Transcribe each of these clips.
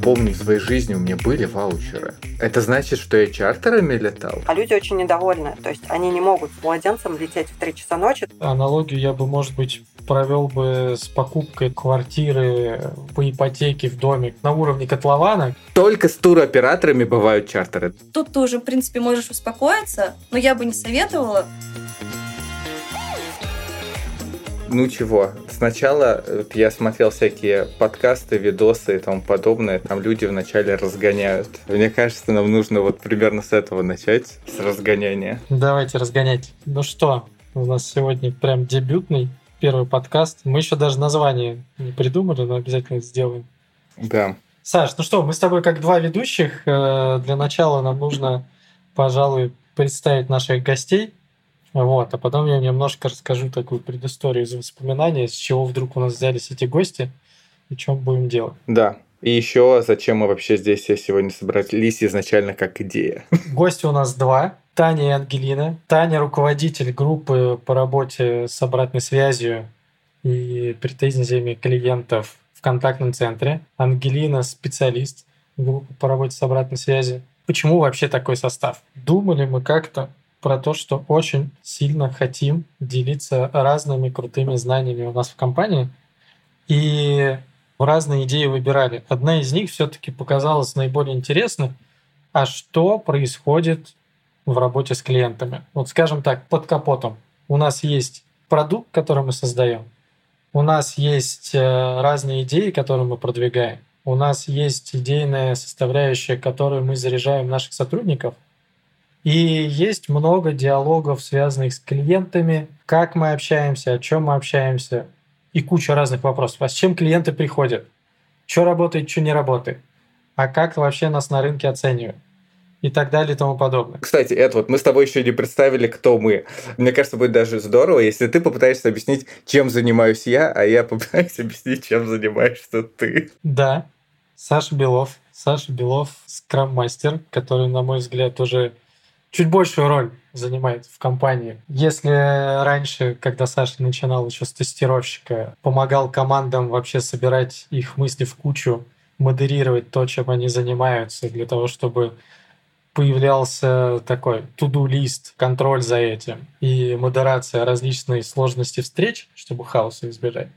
помню в своей жизни, у меня были ваучеры. Это значит, что я чартерами летал? А люди очень недовольны. То есть они не могут с младенцем лететь в 3 часа ночи. Аналогию я бы, может быть, провел бы с покупкой квартиры по ипотеке в доме на уровне котлована. Только с туроператорами бывают чартеры. Тут ты уже, в принципе, можешь успокоиться, но я бы не советовала. Ну чего, сначала вот я смотрел всякие подкасты, видосы и тому подобное, там люди вначале разгоняют. Мне кажется, нам нужно вот примерно с этого начать, с разгоняния. Давайте разгонять. Ну что, у нас сегодня прям дебютный первый подкаст. Мы еще даже название не придумали, но обязательно это сделаем. Да. Саш, ну что, мы с тобой как два ведущих. Э, для начала нам нужно, пожалуй, представить наших гостей. Вот, а потом я немножко расскажу такую предысторию из воспоминаний, с чего вдруг у нас взялись эти гости и чем будем делать. Да. И еще, зачем мы вообще здесь сегодня собрались изначально как идея. Гости у нас два. Таня и Ангелина. Таня – руководитель группы по работе с обратной связью и претензиями клиентов в контактном центре. Ангелина – специалист группы по работе с обратной связью. Почему вообще такой состав? Думали мы как-то про то, что очень сильно хотим делиться разными крутыми знаниями у нас в компании. И разные идеи выбирали. Одна из них все-таки показалась наиболее интересной. А что происходит в работе с клиентами? Вот скажем так, под капотом. У нас есть продукт, который мы создаем. У нас есть э, разные идеи, которые мы продвигаем. У нас есть идейная составляющая, которую мы заряжаем наших сотрудников – и есть много диалогов, связанных с клиентами, как мы общаемся, о чем мы общаемся, и куча разных вопросов. А с чем клиенты приходят? Что работает, что не работает? А как вообще нас на рынке оценивают? и так далее и тому подобное. Кстати, это вот мы с тобой еще не представили, кто мы. Мне кажется, будет даже здорово, если ты попытаешься объяснить, чем занимаюсь я, а я попытаюсь объяснить, чем занимаешься ты. Да, Саша Белов. Саша Белов, скрам-мастер, который, на мой взгляд, уже чуть большую роль занимает в компании. Если раньше, когда Саша начинал еще с тестировщика, помогал командам вообще собирать их мысли в кучу, модерировать то, чем они занимаются, для того, чтобы появлялся такой туду-лист, контроль за этим и модерация различной сложности встреч, чтобы хаоса избежать,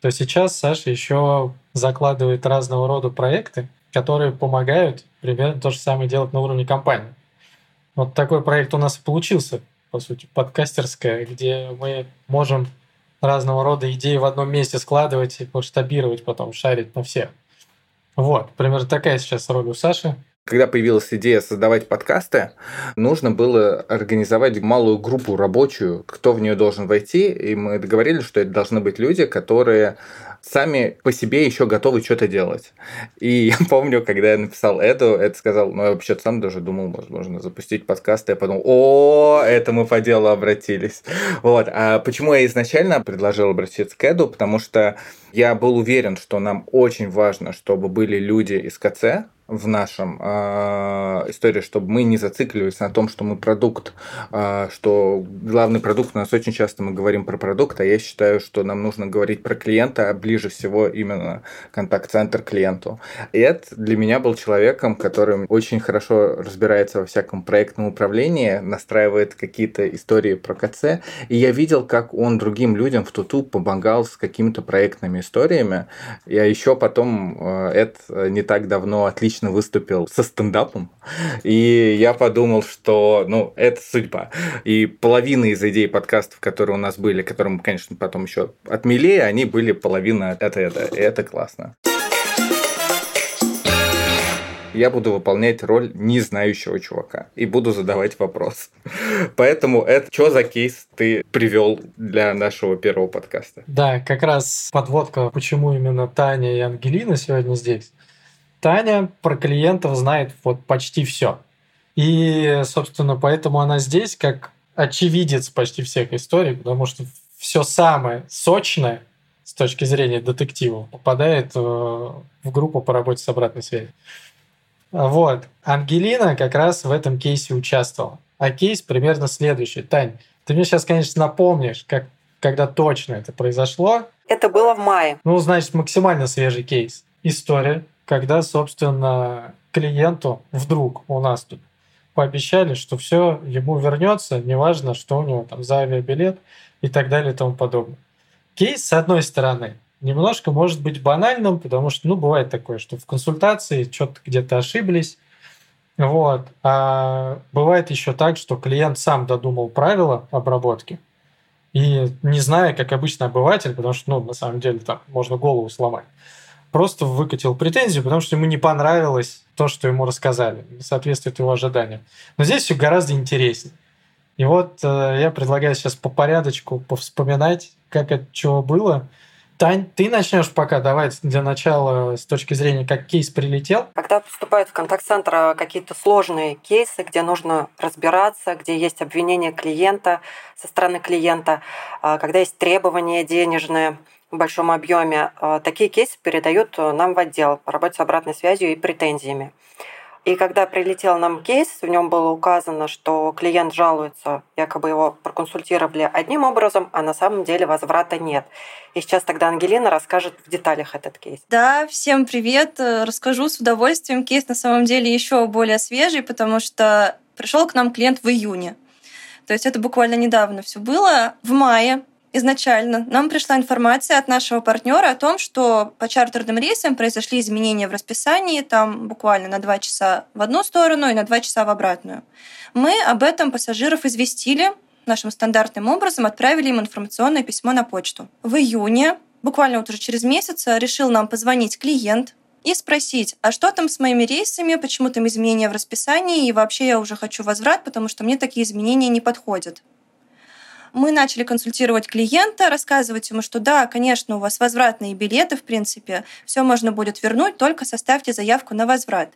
то сейчас Саша еще закладывает разного рода проекты, которые помогают примерно то же самое делать на уровне компании. Вот такой проект у нас и получился, по сути, подкастерская, где мы можем разного рода идеи в одном месте складывать и масштабировать, потом шарить на всех. Вот, примерно такая сейчас роль у Саши. Когда появилась идея создавать подкасты, нужно было организовать малую группу рабочую, кто в нее должен войти, и мы договорились, что это должны быть люди, которые сами по себе еще готовы что-то делать. И я помню, когда я написал Эду, это сказал, ну, я вообще сам даже думал, возможно, запустить подкаст, и я подумал, о, это мы по делу обратились. Вот. А почему я изначально предложил обратиться к Эду? Потому что я был уверен, что нам очень важно, чтобы были люди из КЦ, в нашем э, истории, чтобы мы не зацикливались на том, что мы продукт, э, что главный продукт у нас очень часто мы говорим про продукт, а я считаю, что нам нужно говорить про клиента, а ближе всего именно контакт-центр клиенту. Это для меня был человеком, который очень хорошо разбирается во всяком проектном управлении, настраивает какие-то истории про КЦ, и я видел, как он другим людям в Туту помогал с какими-то проектными историями. Я еще потом, э, это не так давно отлично отлично выступил со стендапом, и я подумал, что, ну, это судьба. И половина из идей подкастов, которые у нас были, которые мы, конечно, потом еще отмели, они были половина это, это, и это классно я буду выполнять роль не знающего чувака и буду задавать вопрос. Поэтому это что за кейс ты привел для нашего первого подкаста? Да, как раз подводка, почему именно Таня и Ангелина сегодня здесь. Таня про клиентов знает вот почти все. И, собственно, поэтому она здесь как очевидец почти всех историй, потому что все самое сочное с точки зрения детектива попадает э, в группу по работе с обратной связью. Вот. Ангелина как раз в этом кейсе участвовала. А кейс примерно следующий. Тань, ты мне сейчас, конечно, напомнишь, как, когда точно это произошло. Это было в мае. Ну, значит, максимально свежий кейс. История когда, собственно, клиенту вдруг у нас тут пообещали, что все ему вернется, неважно, что у него там за авиабилет и так далее и тому подобное. Кейс, с одной стороны, немножко может быть банальным, потому что, ну, бывает такое, что в консультации что-то где-то ошиблись, вот. А бывает еще так, что клиент сам додумал правила обработки, и не зная, как обычный обыватель, потому что, ну, на самом деле, там можно голову сломать, просто выкатил претензию, потому что ему не понравилось то, что ему рассказали, не соответствует его ожиданиям. Но здесь все гораздо интереснее. И вот э, я предлагаю сейчас по порядочку повспоминать, как это чего было, Тань, ты начнешь пока, давай для начала с точки зрения, как кейс прилетел. Когда поступают в контакт-центр какие-то сложные кейсы, где нужно разбираться, где есть обвинение клиента со стороны клиента, а, когда есть требования денежные большом объеме, а, такие кейсы передают нам в отдел по работе с обратной связью и претензиями. И когда прилетел нам кейс, в нем было указано, что клиент жалуется, якобы его проконсультировали одним образом, а на самом деле возврата нет. И сейчас тогда Ангелина расскажет в деталях этот кейс. Да, всем привет. Расскажу с удовольствием. Кейс на самом деле еще более свежий, потому что пришел к нам клиент в июне. То есть это буквально недавно все было. В мае изначально нам пришла информация от нашего партнера о том, что по чартерным рейсам произошли изменения в расписании, там буквально на два часа в одну сторону и на два часа в обратную. Мы об этом пассажиров известили, нашим стандартным образом отправили им информационное письмо на почту. В июне, буквально вот уже через месяц, решил нам позвонить клиент, и спросить, а что там с моими рейсами, почему там изменения в расписании, и вообще я уже хочу возврат, потому что мне такие изменения не подходят мы начали консультировать клиента, рассказывать ему, что да, конечно, у вас возвратные билеты, в принципе, все можно будет вернуть, только составьте заявку на возврат.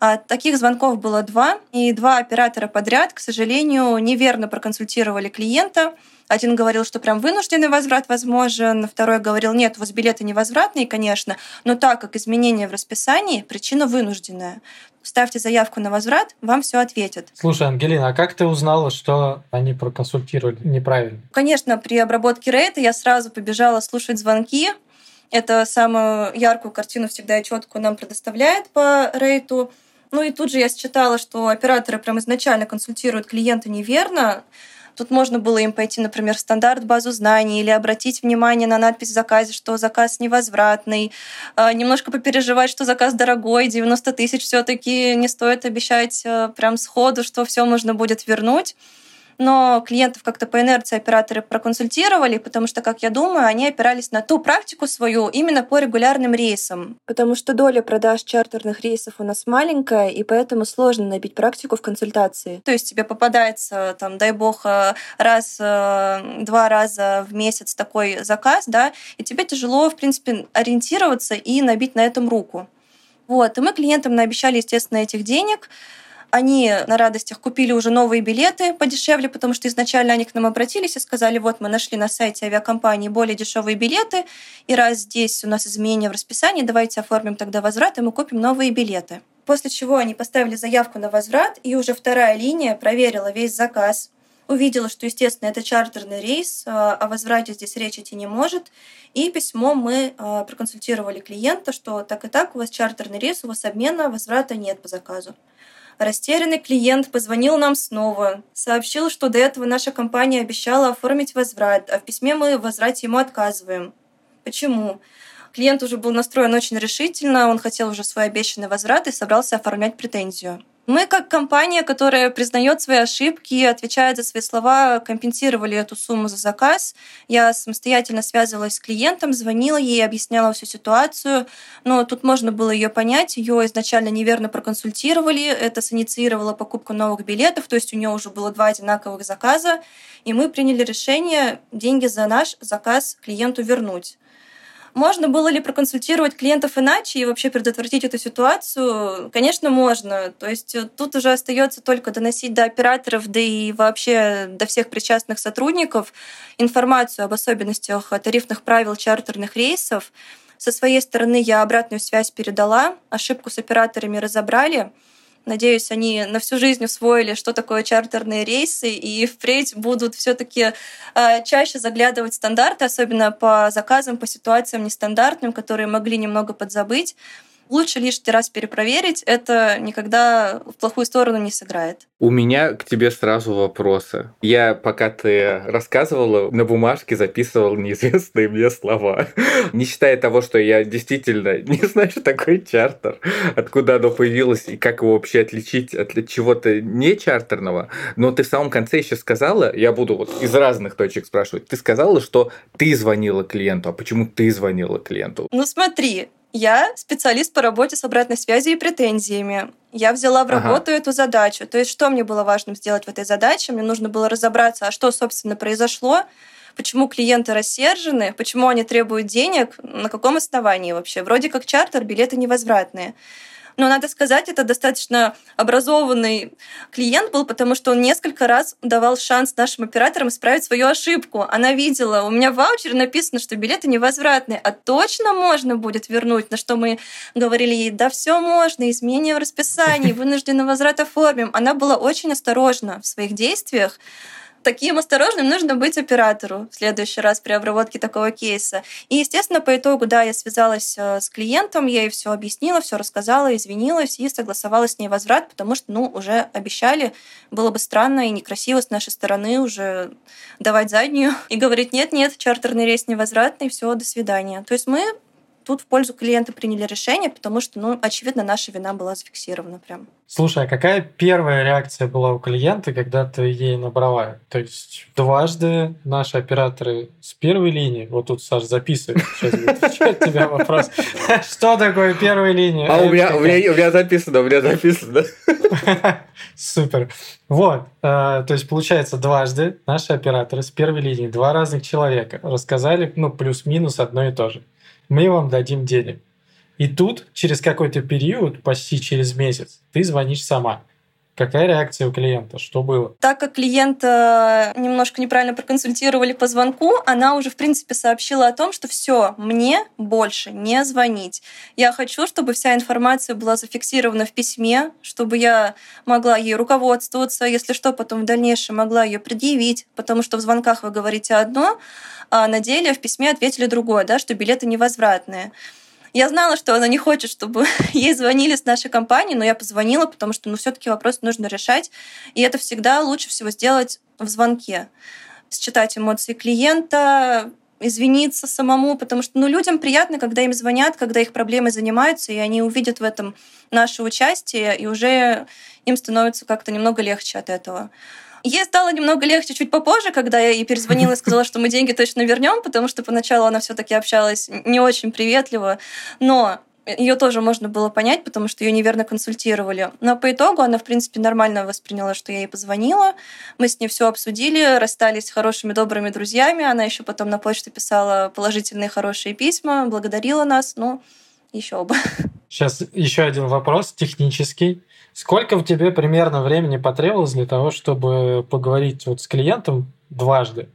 А таких звонков было два, и два оператора подряд, к сожалению, неверно проконсультировали клиента. Один говорил, что прям вынужденный возврат возможен, второй говорил, нет, у вас билеты невозвратные, конечно, но так как изменение в расписании, причина вынужденная ставьте заявку на возврат, вам все ответят. Слушай, Ангелина, а как ты узнала, что они проконсультировали неправильно? Конечно, при обработке рейта я сразу побежала слушать звонки. Это самую яркую картину всегда и четкую нам предоставляет по рейту. Ну и тут же я считала, что операторы прям изначально консультируют клиента неверно. Тут можно было им пойти, например, в стандарт базу знаний или обратить внимание на надпись в заказе, что заказ невозвратный, а, немножко попереживать, что заказ дорогой, 90 тысяч все таки не стоит обещать а, прям сходу, что все можно будет вернуть но клиентов как-то по инерции операторы проконсультировали, потому что, как я думаю, они опирались на ту практику свою именно по регулярным рейсам. Потому что доля продаж чартерных рейсов у нас маленькая, и поэтому сложно набить практику в консультации. То есть тебе попадается, там, дай бог, э, раз, э, два раза в месяц такой заказ, да, и тебе тяжело, в принципе, ориентироваться и набить на этом руку. Вот, и мы клиентам наобещали, естественно, этих денег, они на радостях купили уже новые билеты подешевле, потому что изначально они к нам обратились и сказали, вот мы нашли на сайте авиакомпании более дешевые билеты, и раз здесь у нас изменения в расписании, давайте оформим тогда возврат, и мы купим новые билеты. После чего они поставили заявку на возврат, и уже вторая линия проверила весь заказ, увидела, что, естественно, это чартерный рейс, а, о возврате здесь речь идти не может. И письмо мы а, проконсультировали клиента, что так и так, у вас чартерный рейс, у вас обмена, возврата нет по заказу. Растерянный клиент позвонил нам снова, сообщил, что до этого наша компания обещала оформить возврат, а в письме мы в возврате ему отказываем. Почему? Клиент уже был настроен очень решительно, он хотел уже свой обещанный возврат и собрался оформлять претензию. Мы, как компания, которая признает свои ошибки и отвечает за свои слова, компенсировали эту сумму за заказ. Я самостоятельно связывалась с клиентом, звонила ей, объясняла всю ситуацию. Но тут можно было ее понять. Ее изначально неверно проконсультировали. Это синициировало покупку новых билетов. То есть у нее уже было два одинаковых заказа. И мы приняли решение деньги за наш заказ клиенту вернуть. Можно было ли проконсультировать клиентов иначе и вообще предотвратить эту ситуацию? Конечно, можно. То есть э, тут уже остается только доносить до операторов, да и вообще до всех причастных сотрудников информацию об особенностях тарифных правил чартерных рейсов. Со своей стороны я обратную связь передала, ошибку с операторами разобрали — Надеюсь, они на всю жизнь усвоили, что такое чартерные рейсы, и впредь будут все-таки а, чаще заглядывать стандарты, особенно по заказам, по ситуациям нестандартным, которые могли немного подзабыть. Лучше лишний раз перепроверить, это никогда в плохую сторону не сыграет. У меня к тебе сразу вопросы. Я, пока ты рассказывала, на бумажке записывал неизвестные мне слова. Не считая того, что я действительно не знаю, что такое чартер, откуда оно появилось и как его вообще отличить от чего-то не чартерного. Но ты в самом конце еще сказала, я буду вот из разных точек спрашивать, ты сказала, что ты звонила клиенту. А почему ты звонила клиенту? Ну смотри, я специалист по работе с обратной связью и претензиями. Я взяла в работу ага. эту задачу. То есть, что мне было важно сделать в этой задаче? Мне нужно было разобраться, а что, собственно, произошло, почему клиенты рассержены, почему они требуют денег, на каком основании вообще. Вроде как чартер, билеты невозвратные. Но надо сказать, это достаточно образованный клиент был, потому что он несколько раз давал шанс нашим операторам исправить свою ошибку. Она видела, у меня в ваучере написано, что билеты невозвратные, а точно можно будет вернуть, на что мы говорили ей, да все можно, изменение в расписании, вынужденный возврат оформим. Она была очень осторожна в своих действиях, таким осторожным нужно быть оператору в следующий раз при обработке такого кейса. И, естественно, по итогу, да, я связалась э, с клиентом, я ей все объяснила, все рассказала, извинилась и согласовала с ней возврат, потому что, ну, уже обещали, было бы странно и некрасиво с нашей стороны уже давать заднюю и говорить, нет-нет, чартерный рейс невозвратный, все, до свидания. То есть мы тут в пользу клиента приняли решение, потому что, ну, очевидно, наша вина была зафиксирована прям. Слушай, а какая первая реакция была у клиента, когда ты ей набрала? То есть дважды наши операторы с первой линии, вот тут Саш записывает, сейчас будет отвечать тебя вопрос, что такое первая линия? А у меня, у меня, у меня записано, у меня записано. Супер. Вот, э, то есть получается дважды наши операторы с первой линии, два разных человека рассказали, ну, плюс-минус одно и то же мы вам дадим денег. И тут через какой-то период, почти через месяц, ты звонишь сама. Какая реакция у клиента? Что было? Так как клиента немножко неправильно проконсультировали по звонку, она уже, в принципе, сообщила о том, что все, мне больше не звонить. Я хочу, чтобы вся информация была зафиксирована в письме, чтобы я могла ей руководствоваться, если что, потом в дальнейшем могла ее предъявить, потому что в звонках вы говорите одно, а на деле в письме ответили другое, да, что билеты невозвратные. Я знала, что она не хочет, чтобы ей звонили с нашей компании, но я позвонила, потому что ну, все-таки вопрос нужно решать. И это всегда лучше всего сделать в звонке. Считать эмоции клиента, извиниться самому, потому что ну, людям приятно, когда им звонят, когда их проблемы занимаются, и они увидят в этом наше участие, и уже им становится как-то немного легче от этого. Ей стало немного легче чуть попозже, когда я ей перезвонила и сказала, что мы деньги точно вернем, потому что поначалу она все-таки общалась не очень приветливо. Но ее тоже можно было понять, потому что ее неверно консультировали. Но по итогу она, в принципе, нормально восприняла, что я ей позвонила. Мы с ней все обсудили, расстались хорошими, добрыми друзьями. Она еще потом на почту писала положительные, хорошие письма, благодарила нас. Ну, еще бы. Сейчас еще один вопрос технический. Сколько в тебе примерно времени потребовалось для того, чтобы поговорить вот с клиентом дважды?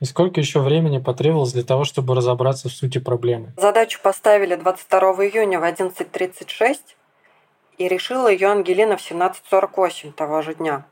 И сколько еще времени потребовалось для того, чтобы разобраться в сути проблемы? Задачу поставили 22 июня в 11.36, и решила ее Ангелина в 17.48 того же дня.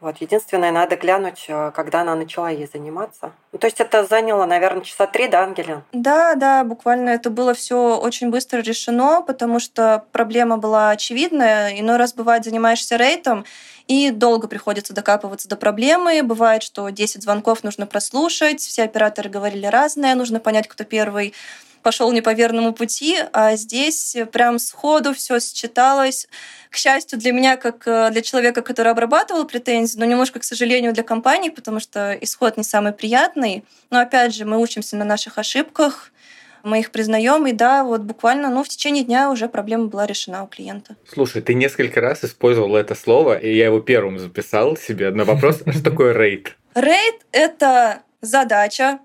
Вот, единственное, надо глянуть, э, когда она начала ей заниматься. Ну, то есть это заняло, наверное, часа три, да, Ангелина? Да, да, буквально это было все очень быстро решено, потому что проблема была очевидная. Иной раз бывает, занимаешься рейтом, и долго приходится докапываться до проблемы. Бывает, что 10 звонков нужно прослушать, все операторы говорили разное, нужно понять, кто первый пошел не по верному пути, а здесь прям сходу все считалось. К счастью для меня, как э, для человека, который обрабатывал претензии, но немножко, к сожалению, для компании, потому что исход не самый приятный. Но опять же, мы учимся на наших ошибках, мы их признаем, и да, вот буквально, ну, в течение дня уже проблема была решена у клиента. Слушай, ты несколько раз использовал это слово, и я его первым записал себе на вопрос, что такое рейд? Рейд — это задача,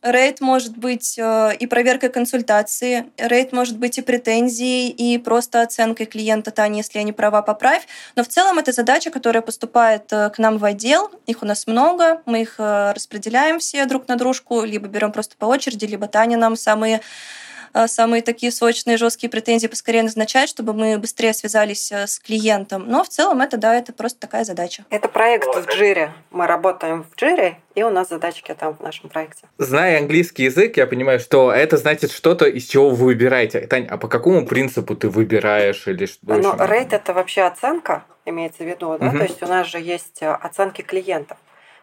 Рейд может быть э, и проверкой консультации, рейд может быть и претензией, и просто оценкой клиента, Таня, если я не права, поправь. Но в целом это задача, которая поступает э, к нам в отдел. Их у нас много, мы их э, распределяем все друг на дружку, либо берем просто по очереди, либо Таня нам самые самые такие сочные, жесткие претензии поскорее назначать, чтобы мы быстрее связались э, с клиентом. Но в целом это, да, это просто такая задача. Это проект в Джире. Мы работаем в Джире, и у нас задачки там в нашем проекте. Зная английский язык, я понимаю, что это значит что-то, из чего вы выбираете. Тань, а по какому принципу ты выбираешь или что? Ну, рейд это вообще оценка, имеется в виду, да? Угу. То есть у нас же есть э, оценки клиентов.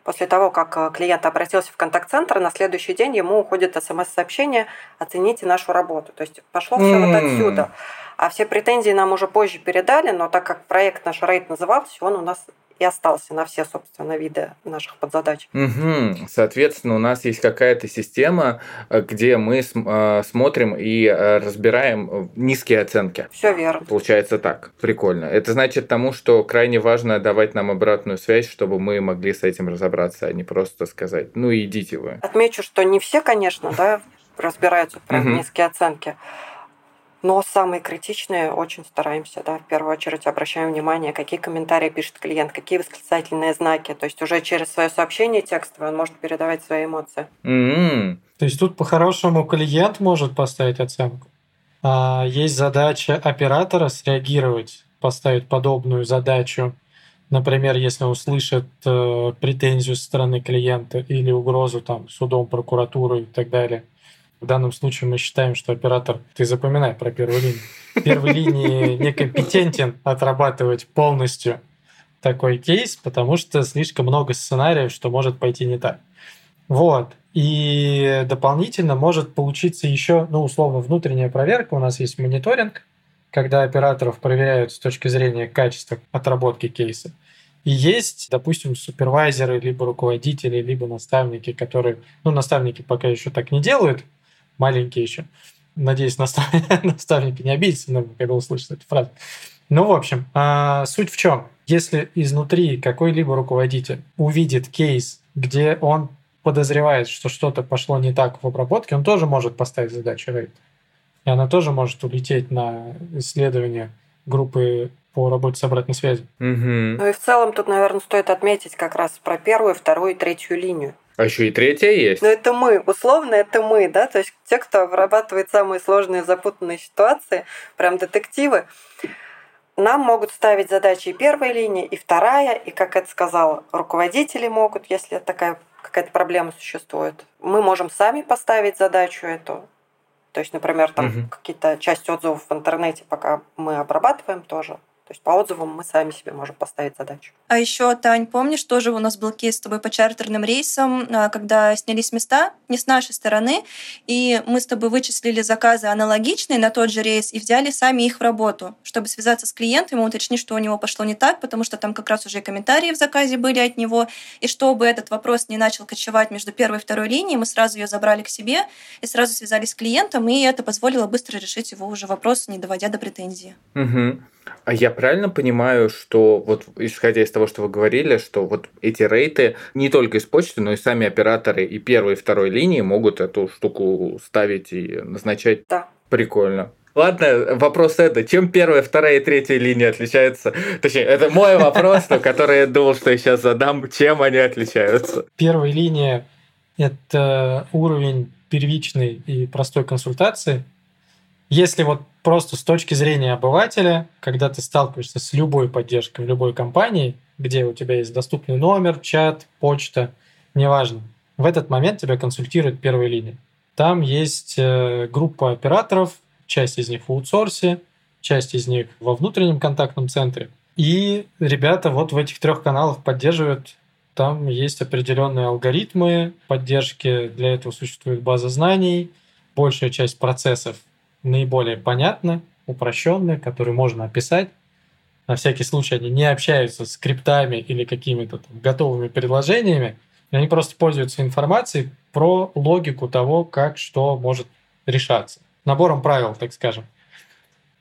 После того, как э, клиент обратился в контакт-центр, на следующий день ему уходит смс-сообщение «Оцените нашу работу». То есть пошло все mm. вот отсюда. А все претензии нам уже позже передали, но так как проект наш рейд назывался, он у нас и остался на все, собственно, виды наших подзадач. Угу. Соответственно, у нас есть какая-то система, э, где мы э, смотрим и э, разбираем низкие оценки. Все верно. Получается так. Прикольно. Это значит тому, что крайне важно давать нам обратную связь, чтобы мы могли с этим разобраться, а не просто сказать, ну идите вы. Отмечу, что не все, конечно, да, разбираются угу. низкие оценки. Но самые критичные очень стараемся, да, в первую очередь обращаем внимание, какие комментарии пишет клиент, какие восклицательные знаки. То есть уже через свое сообщение текстовое он может передавать свои эмоции. Mm-hmm. То есть тут по-хорошему клиент может поставить оценку. А есть задача оператора среагировать, поставить подобную задачу. Например, если услышит э, претензию со стороны клиента или угрозу там судом, прокуратурой и так далее – в данном случае мы считаем, что оператор, ты запоминай про первую линию, первой линии некомпетентен отрабатывать полностью такой кейс, потому что слишком много сценариев, что может пойти не так. Вот. И дополнительно может получиться еще, ну, условно, внутренняя проверка. У нас есть мониторинг, когда операторов проверяют с точки зрения качества отработки кейса. И есть, допустим, супервайзеры, либо руководители, либо наставники, которые, ну, наставники пока еще так не делают, маленький еще. Надеюсь, наставники не обидятся, когда услышат эту фразу. Ну, в общем, а, суть в чем? Если изнутри какой-либо руководитель увидит кейс, где он подозревает, что что-то пошло не так в обработке, он тоже может поставить задачу рейд. И она тоже может улететь на исследование группы по работе с обратной связью. Угу. Ну и в целом тут, наверное, стоит отметить как раз про первую, вторую и третью линию. А еще и третья есть. Но это мы, условно, это мы, да, то есть те, кто обрабатывает самые сложные запутанные ситуации, прям детективы, нам могут ставить задачи и первая линия, и вторая, и, как это сказал, руководители могут, если такая какая-то проблема существует. Мы можем сами поставить задачу эту. То есть, например, там угу. какие-то часть отзывов в интернете, пока мы обрабатываем тоже то есть по отзывам мы сами себе можем поставить задачу. А еще, Тань, помнишь, тоже у нас был кейс с тобой по чартерным рейсам, а, когда снялись места не с нашей стороны, и мы с тобой вычислили заказы аналогичные на тот же рейс и взяли сами их в работу, чтобы связаться с клиентом и уточнить, что у него пошло не так, потому что там как раз уже и комментарии в заказе были от него, и чтобы этот вопрос не начал кочевать между первой и второй линией, мы сразу ее забрали к себе и сразу связались с клиентом, и это позволило быстро решить его уже вопрос, не доводя до претензии. Угу. А я правильно понимаю, что вот исходя из того, что вы говорили, что вот эти рейты не только из почты, но и сами операторы и первой, и второй линии могут эту штуку ставить и назначать? Да. Прикольно. Ладно, вопрос это. Чем первая, вторая и третья линия отличаются? Точнее, это мой вопрос, но который я думал, что я сейчас задам. Чем они отличаются? Первая линия – это уровень первичной и простой консультации. Если вот просто с точки зрения обывателя, когда ты сталкиваешься с любой поддержкой в любой компании, где у тебя есть доступный номер, чат, почта, неважно, в этот момент тебя консультирует первая линия. Там есть э, группа операторов, часть из них в аутсорсе, часть из них во внутреннем контактном центре. И ребята вот в этих трех каналах поддерживают там есть определенные алгоритмы поддержки, для этого существует база знаний, большая часть процессов наиболее понятны, упрощенные, которые можно описать. На всякий случай они не общаются с скриптами или какими-то готовыми предложениями, они просто пользуются информацией про логику того, как что может решаться. Набором правил, так скажем.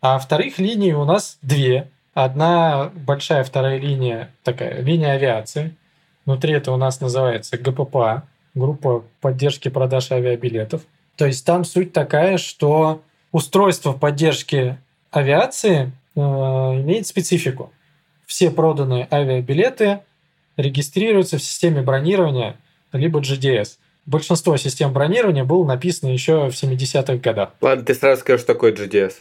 А вторых линий у нас две. Одна большая вторая линия, такая линия авиации. Внутри это у нас называется ГППА, группа поддержки продаж авиабилетов. То есть там суть такая, что устройство поддержки авиации э, имеет специфику. Все проданные авиабилеты регистрируются в системе бронирования либо GDS. большинство систем бронирования было написано еще в 70-х годах. Ладно, ты сразу скажешь, что такое GDS.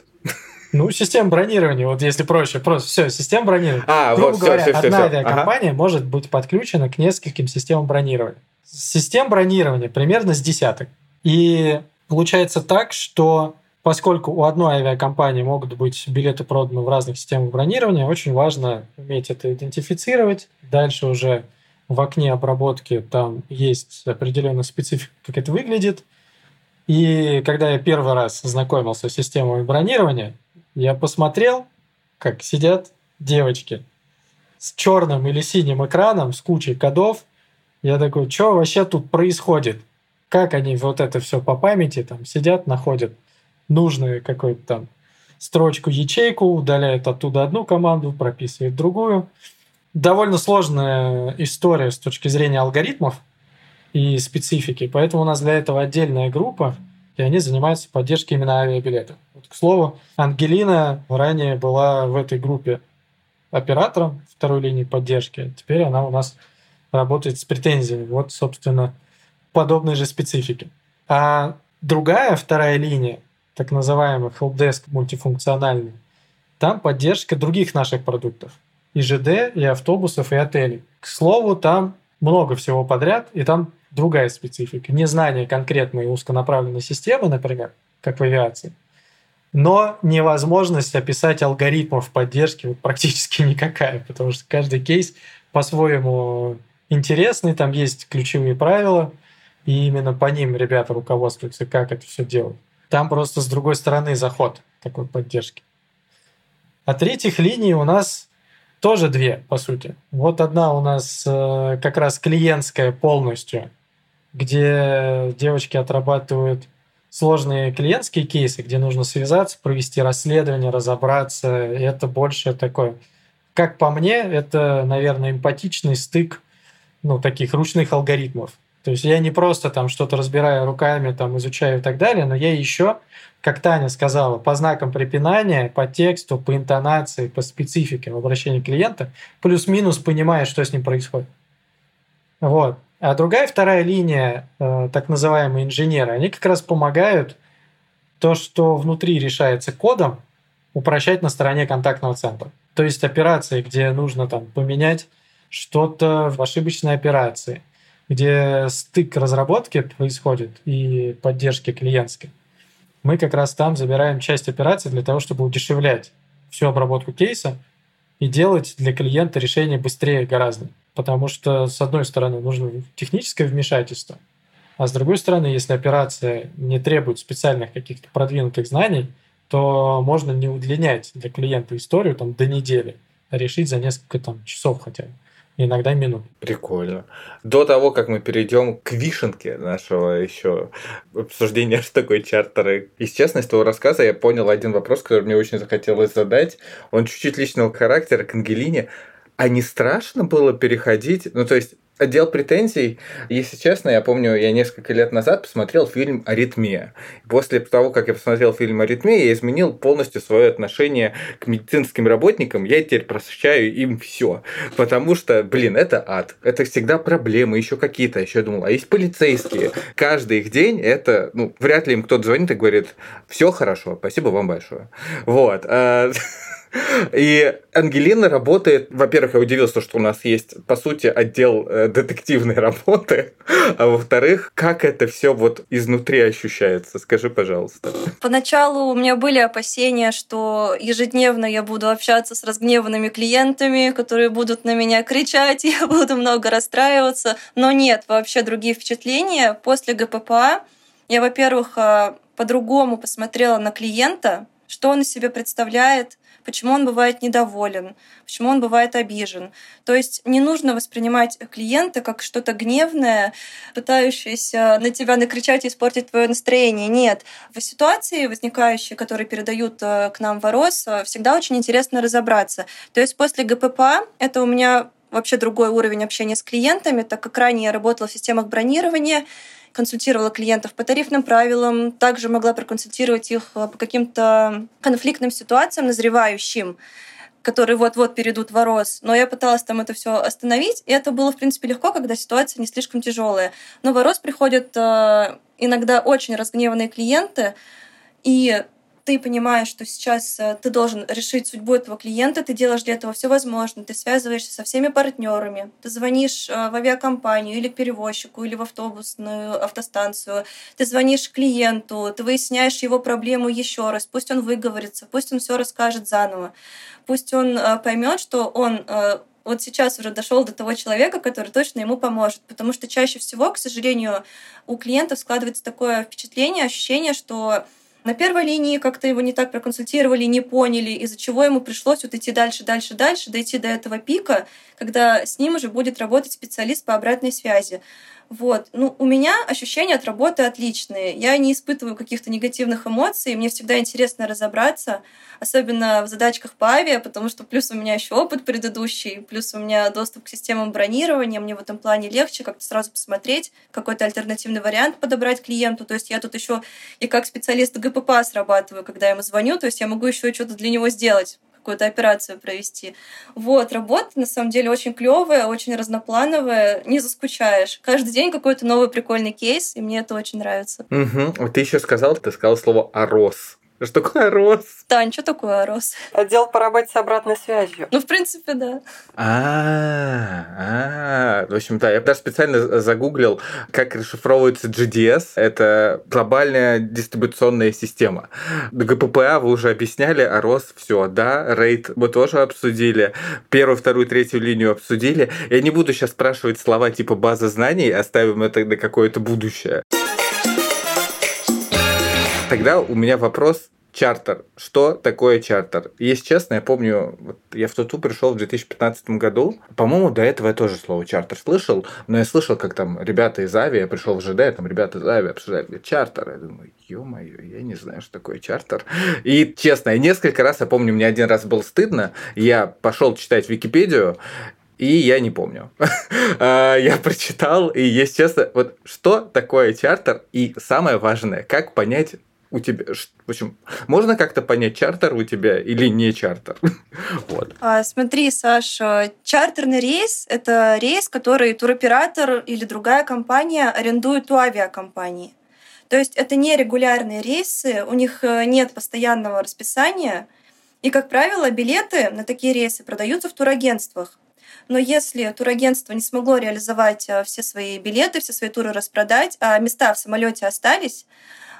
Ну, система бронирования, вот если проще, просто все, система бронирования. А, Грубо вот, говоря, все, все, одна все. авиакомпания может быть подключена к нескольким системам бронирования. Систем бронирования примерно с десяток. И получается так, что поскольку у одной авиакомпании могут быть билеты проданы в разных системах бронирования, очень важно уметь это идентифицировать. Дальше уже в окне обработки там есть определенная специфика, как это выглядит. И когда я первый раз знакомился с системой бронирования, я посмотрел, как сидят девочки с черным или синим экраном, с кучей кодов. Я такой, что вообще тут происходит? Как они вот это все по памяти там сидят, находят нужную какую-то там строчку, ячейку, удаляют оттуда одну команду, прописывают другую. Довольно сложная история с точки зрения алгоритмов и специфики, поэтому у нас для этого отдельная группа, и они занимаются поддержкой именно авиабилетов. Вот, к слову, Ангелина ранее была в этой группе оператором второй линии поддержки. Теперь она у нас работает с претензиями. Вот, собственно, подобной же специфики. А другая, вторая линия, так называемый helpdesk мультифункциональный, там поддержка других наших продуктов. И ЖД, и автобусов, и отелей. К слову, там много всего подряд, и там другая специфика. Незнание конкретной узконаправленной системы, например, как в авиации, но невозможность описать алгоритмов поддержки вот практически никакая, потому что каждый кейс по-своему интересный, там есть ключевые правила, и именно по ним ребята руководствуются, как это все делать. Там просто с другой стороны заход такой поддержки. А третьих линий у нас тоже две, по сути. Вот одна у нас э, как раз клиентская полностью, где девочки отрабатывают сложные клиентские кейсы, где нужно связаться, провести расследование, разобраться. И это больше такое, как по мне, это, наверное, эмпатичный стык ну, таких ручных алгоритмов. То есть я не просто там что-то разбираю руками, там изучаю и так далее, но я еще, как Таня сказала, по знакам препинания, по тексту, по интонации, по специфике в обращении клиента, плюс-минус понимаю, что с ним происходит. Вот. А другая, вторая линия, э, так называемые инженеры, они как раз помогают то, что внутри решается кодом, упрощать на стороне контактного центра. То есть операции, где нужно там поменять что-то в ошибочной операции, где стык разработки происходит и поддержки клиентской, мы как раз там забираем часть операций для того, чтобы удешевлять всю обработку кейса и делать для клиента решение быстрее гораздо. Потому что, с одной стороны, нужно техническое вмешательство, а с другой стороны, если операция не требует специальных каких-то продвинутых знаний, то можно не удлинять для клиента историю там, до недели, а решить за несколько там, часов хотя бы иногда минут. Прикольно. До того, как мы перейдем к вишенке нашего еще обсуждения, что такое чартеры. Из честно, из твоего рассказа я понял один вопрос, который мне очень захотелось задать. Он чуть-чуть личного характера к Ангелине. А не страшно было переходить? Ну, то есть, отдел претензий, если честно, я помню, я несколько лет назад посмотрел фильм «Аритмия». После того, как я посмотрел фильм «Аритмия», я изменил полностью свое отношение к медицинским работникам. Я теперь прощаю им все. Потому что, блин, это ад. Это всегда проблемы, еще какие-то. Еще я думал, а есть полицейские. Каждый их день это, ну, вряд ли им кто-то звонит и говорит, все хорошо, спасибо вам большое. Вот. А, И Ангелина работает, во-первых, я удивился, что у нас есть, по сути, отдел э, детективной работы, а во-вторых, как это все вот изнутри ощущается? Скажи, пожалуйста. Поначалу у меня были опасения, что ежедневно я буду общаться с разгневанными клиентами, которые будут на меня кричать, я буду много расстраиваться. Но нет, вообще другие впечатления. После ГППА я, во-первых, э, по-другому посмотрела на клиента, что он из себя представляет, почему он бывает недоволен, почему он бывает обижен. То есть не нужно воспринимать клиента как что-то гневное, пытающееся на тебя накричать и испортить твое настроение. Нет. В ситуации, возникающей, которые передают э, к нам ворос, всегда очень интересно разобраться. То есть после ГПП это у меня вообще другой уровень общения с клиентами, так как ранее я работала в системах бронирования, консультировала клиентов по тарифным правилам, также могла проконсультировать их э, по каким-то конфликтным ситуациям, назревающим. которые вот-вот перейдут в Орос. Но я пыталась там это все остановить, и это было, в принципе, легко, когда ситуация не слишком тяжелая. Но в Орос приходят э, иногда очень разгневанные клиенты, и ты понимаешь, что сейчас э, ты должен решить судьбу этого клиента, ты делаешь для этого все возможное, ты связываешься со всеми партнерами, ты звонишь э, в авиакомпанию или к перевозчику, или в автобусную автостанцию, ты звонишь клиенту, ты выясняешь его проблему еще раз, пусть он выговорится, пусть он все расскажет заново, пусть он э, поймет, что он вот сейчас уже дошел до того человека, который точно ему поможет. Потому что чаще всего, к сожалению, у клиентов складывается такое впечатление, ощущение, что на первой линии как-то его не так проконсультировали, не поняли, из-за чего ему пришлось вот идти дальше, дальше, дальше, дойти до этого пика, когда с ним уже будет работать специалист по обратной связи. Вот. Ну, у меня ощущения от работы отличные. Я не испытываю каких-то негативных эмоций. Мне всегда интересно разобраться, особенно в задачках по авиа, потому что плюс у меня еще опыт предыдущий, плюс у меня доступ к системам бронирования. Мне в этом плане легче как-то сразу посмотреть, какой-то альтернативный вариант подобрать клиенту. То есть я тут еще и как специалист ГПП срабатываю, когда я ему звоню, то есть я могу еще что-то для него сделать какую-то операцию провести. Вот, работа на самом деле очень клевая, очень разноплановая, не заскучаешь. Каждый день какой-то новый прикольный кейс, и мне это очень нравится. Угу. Ты еще сказал, ты сказал слово «орос». Что такое РОС? Тань, что такое РОС? Отдел по работе с обратной связью. Ну, в принципе, да. А, а, в общем, да, я даже специально загуглил, как расшифровывается GDS. Это глобальная дистрибуционная система. ГППА вы уже объясняли, а РОС все, да, рейд мы тоже обсудили, первую, вторую, третью линию обсудили. Я не буду сейчас спрашивать слова типа база знаний, оставим это на какое-то будущее. Тогда у меня вопрос чартер. Что такое чартер? Если честно, я помню, вот я в Туту пришел в 2015 году. По-моему, до этого я тоже слово чартер слышал, но я слышал, как там ребята из Ави, я пришел в ЖД, там ребята из Ави обсуждали чартер. Я думаю, ё-моё, я не знаю, что такое чартер. И честно, я несколько раз, я помню, мне один раз было стыдно, я пошел читать Википедию, и я не помню. А, я прочитал, и, если честно, вот что такое чартер, и самое важное, как понять, у тебя, в общем, можно как-то понять, чартер у тебя или не чартер? вот. А, смотри, Саша, чартерный рейс – это рейс, который туроператор или другая компания арендует у авиакомпании. То есть это не регулярные рейсы, у них э, нет постоянного расписания, и, как правило, билеты на такие рейсы продаются в турагентствах. Но если турагентство не смогло реализовать э, все свои билеты, все свои туры распродать, а места в самолете остались,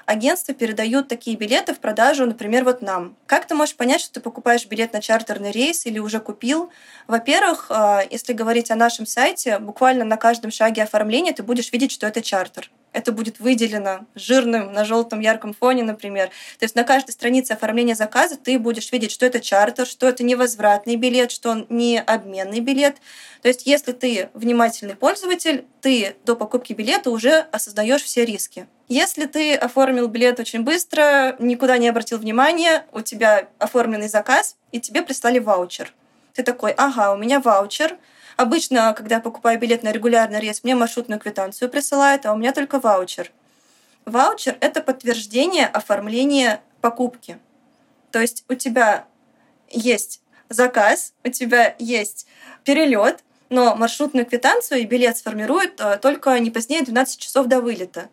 агентства передают такие билеты в продажу, например, вот нам. Как ты можешь понять, что ты покупаешь билет на чартерный рейс или уже купил? Во-первых, а, если говорить о нашем сайте, буквально на каждом шаге оформления ты будешь видеть, что это чартер это будет выделено жирным на желтом ярком фоне, например. То есть на каждой странице оформления заказа ты будешь видеть, что это чартер, что это невозвратный билет, что он не обменный билет. То есть если ты внимательный пользователь, ты до покупки билета уже осознаешь все риски. Если ты оформил билет очень быстро, никуда не обратил внимания, у тебя оформленный заказ, и тебе прислали ваучер. Ты такой, ага, у меня ваучер, Обычно, когда покупаю билет на регулярный рейс, мне маршрутную квитанцию присылают, а у меня только ваучер. Ваучер – это подтверждение оформления покупки. То есть у тебя есть заказ, у тебя есть перелет, но маршрутную квитанцию и билет сформируют э, только не позднее 12 часов до вылета.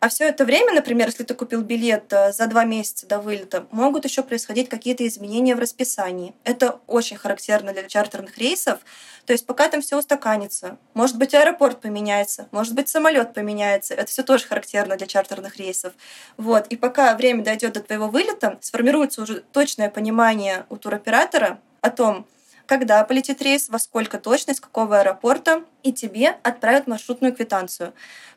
А все это время, например, если ты купил билет э, за два месяца до вылета, могут еще происходить какие-то изменения в расписании. Это очень характерно для чартерных рейсов. То есть пока там все устаканится, может быть, аэропорт поменяется, может быть, самолет поменяется. Это все тоже характерно для чартерных рейсов. Вот. И пока время дойдет до твоего вылета, сформируется уже точное понимание у туроператора о том, когда полетит рейс, во сколько точно, из какого аэропорта, и тебе отправят маршрутную квитанцию.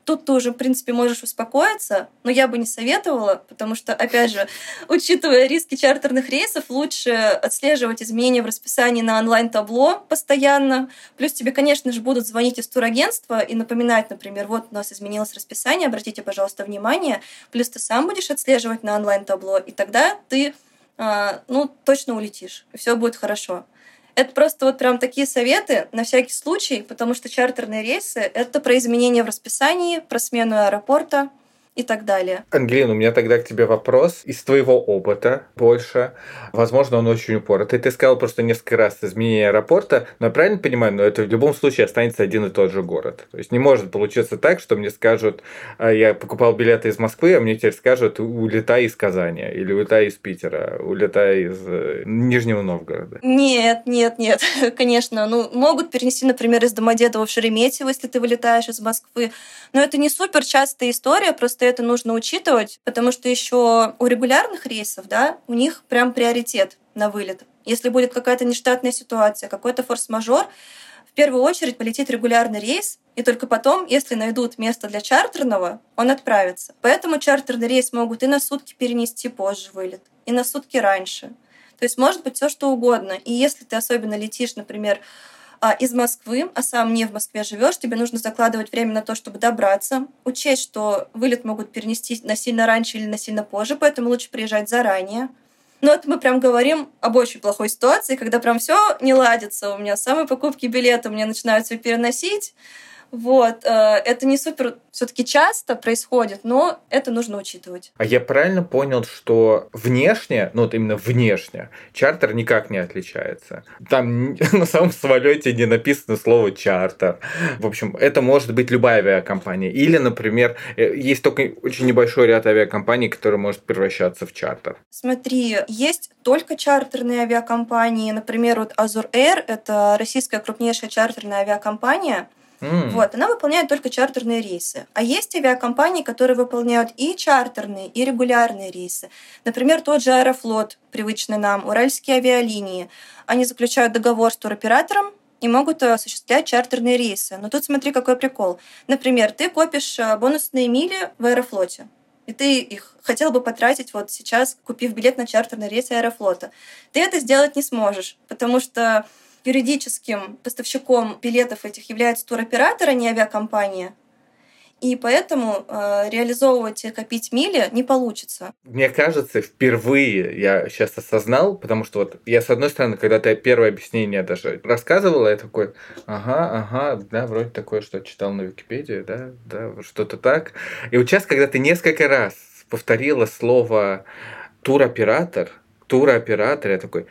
Тут ты уже, в принципе, можешь успокоиться, но я бы не советовала, потому что, опять же, учитывая риски чартерных рейсов, лучше отслеживать изменения в расписании на онлайн-табло постоянно. Плюс тебе, конечно же, будут звонить из турагентства и напоминать, например, вот у нас изменилось расписание, обратите, пожалуйста, внимание. Плюс ты сам будешь отслеживать на онлайн-табло, и тогда ты а, ну, точно улетишь, и все будет хорошо. Это просто вот прям такие советы на всякий случай, потому что чартерные рейсы — это про изменения в расписании, про смену аэропорта. И так далее. Ангелина, у меня тогда к тебе вопрос. Из твоего опыта больше, возможно, он очень упоротый. Ты сказал просто несколько раз изменение аэропорта, но я правильно понимаю, но это в любом случае останется один и тот же город. То есть не может получиться так, что мне скажут, «А, я покупал билеты из Москвы, а мне теперь скажут, улетай из Казани, или улетай из Питера, улетай из э, Нижнего Новгорода. Нет, нет, нет, конечно. Ну, могут перенести, например, из Домодедово в Шереметьево, если ты вылетаешь из Москвы. Но это не супер частая история, просто это нужно учитывать, потому что еще у регулярных рейсов, да, у них прям приоритет на вылет. Если будет какая-то нештатная ситуация, какой-то форс-мажор, в первую очередь полетит регулярный рейс, и только потом, если найдут место для чартерного, он отправится. Поэтому чартерный рейс могут и на сутки перенести позже вылет, и на сутки раньше. То есть может быть все что угодно. И если ты особенно летишь, например, из Москвы, а сам не в Москве живешь, тебе нужно закладывать время на то, чтобы добраться, учесть, что вылет могут перенести на сильно раньше или на сильно позже, поэтому лучше приезжать заранее. Но это мы прям говорим об очень плохой ситуации, когда прям все не ладится. У меня самые покупки билета мне начинают все переносить, вот, э, это не супер все-таки часто происходит, но это нужно учитывать. А я правильно понял, что внешне, ну вот именно внешне, чартер никак не отличается. Там на самом самолете не написано слово чартер. В общем, это может быть любая авиакомпания. Или, например, э, есть только очень небольшой ряд авиакомпаний, который может превращаться в чартер. Смотри, есть только чартерные авиакомпании. Например, вот Azur Air — это российская крупнейшая чартерная авиакомпания — Mm. Вот, она выполняет только чартерные рейсы. А есть авиакомпании, которые выполняют и чартерные, и регулярные рейсы. Например, тот же Аэрофлот, привычный нам, Уральские авиалинии. Они заключают договор с туроператором, и могут осуществлять чартерные рейсы. Но тут смотри, какой прикол. Например, ты копишь э, бонусные мили в Аэрофлоте, и ты их хотел бы потратить вот сейчас, купив билет на чартерный рейс Аэрофлота. Ты это сделать не сможешь, потому что юридическим поставщиком билетов этих является туроператор, а не авиакомпания. И поэтому э, реализовывать и копить мили не получится. Мне кажется, впервые я сейчас осознал, потому что вот я, с одной стороны, когда ты первое объяснение даже рассказывала, я такой, ага, ага, да, вроде такое, что читал на Википедии, да, да, что-то так. И вот сейчас, когда ты несколько раз повторила слово туроператор, туроператор, я такой,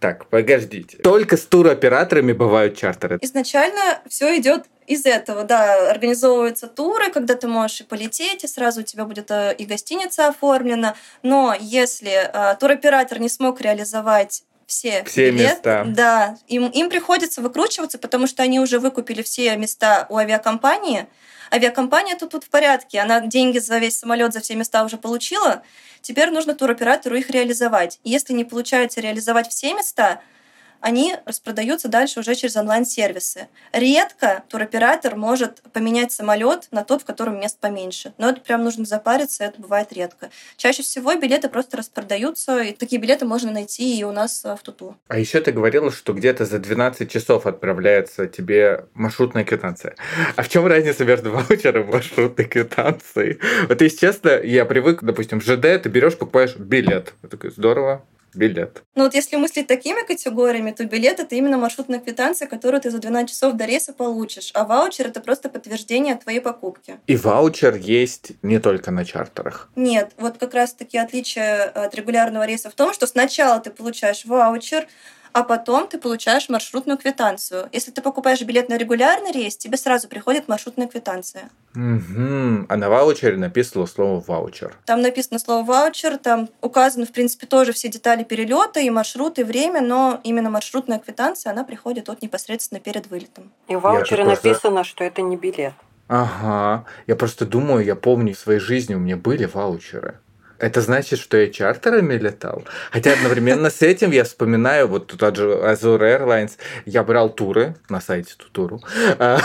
так, подождите. Только с туроператорами бывают чартеры. Изначально все идет из этого, да, организовываются туры, когда ты можешь и полететь, и сразу у тебя будет э, и гостиница оформлена. Но если э, туроператор не смог реализовать все, все билеты, места. Да, им, им приходится выкручиваться, потому что они уже выкупили все места у авиакомпании. Авиакомпания тут, тут в порядке, она деньги за весь самолет, за все места уже получила, Теперь нужно туроператору их реализовать. И если не получается реализовать все места, они распродаются дальше уже через онлайн-сервисы. Редко туроператор может поменять самолет на тот, в котором мест поменьше. Но это прям нужно запариться, это бывает редко. Чаще всего билеты просто распродаются, и такие билеты можно найти и у нас в Туту. А еще ты говорила, что где-то за 12 часов отправляется тебе маршрутная квитанция. А в чем разница между ваучером и маршрутной квитанцией? Вот если честно, я привык, допустим, в ЖД ты берешь, покупаешь билет. Я такой, здорово, билет. Ну вот если мыслить такими категориями, то билет это именно маршрутная квитанция, которую ты за 12 часов до рейса получишь, а ваучер это просто подтверждение твоей покупки. И ваучер есть не только на чартерах. Нет, вот как раз таки отличие от регулярного рейса в том, что сначала ты получаешь ваучер, а потом ты получаешь маршрутную квитанцию. Если ты покупаешь билет на регулярный рейс, тебе сразу приходит маршрутная квитанция. Угу. А на ваучере написано слово ваучер. Там написано слово ваучер, там указаны, в принципе, тоже все детали перелета и маршрут, и время, но именно маршрутная квитанция, она приходит вот непосредственно перед вылетом. И в ваучере написано, что это не билет. Ага. Я просто думаю, я помню в своей жизни у меня были ваучеры. Это значит, что я чартерами летал. Хотя одновременно с этим я вспоминаю, вот тот же Azure Airlines, я брал туры на сайте Тутуру. А,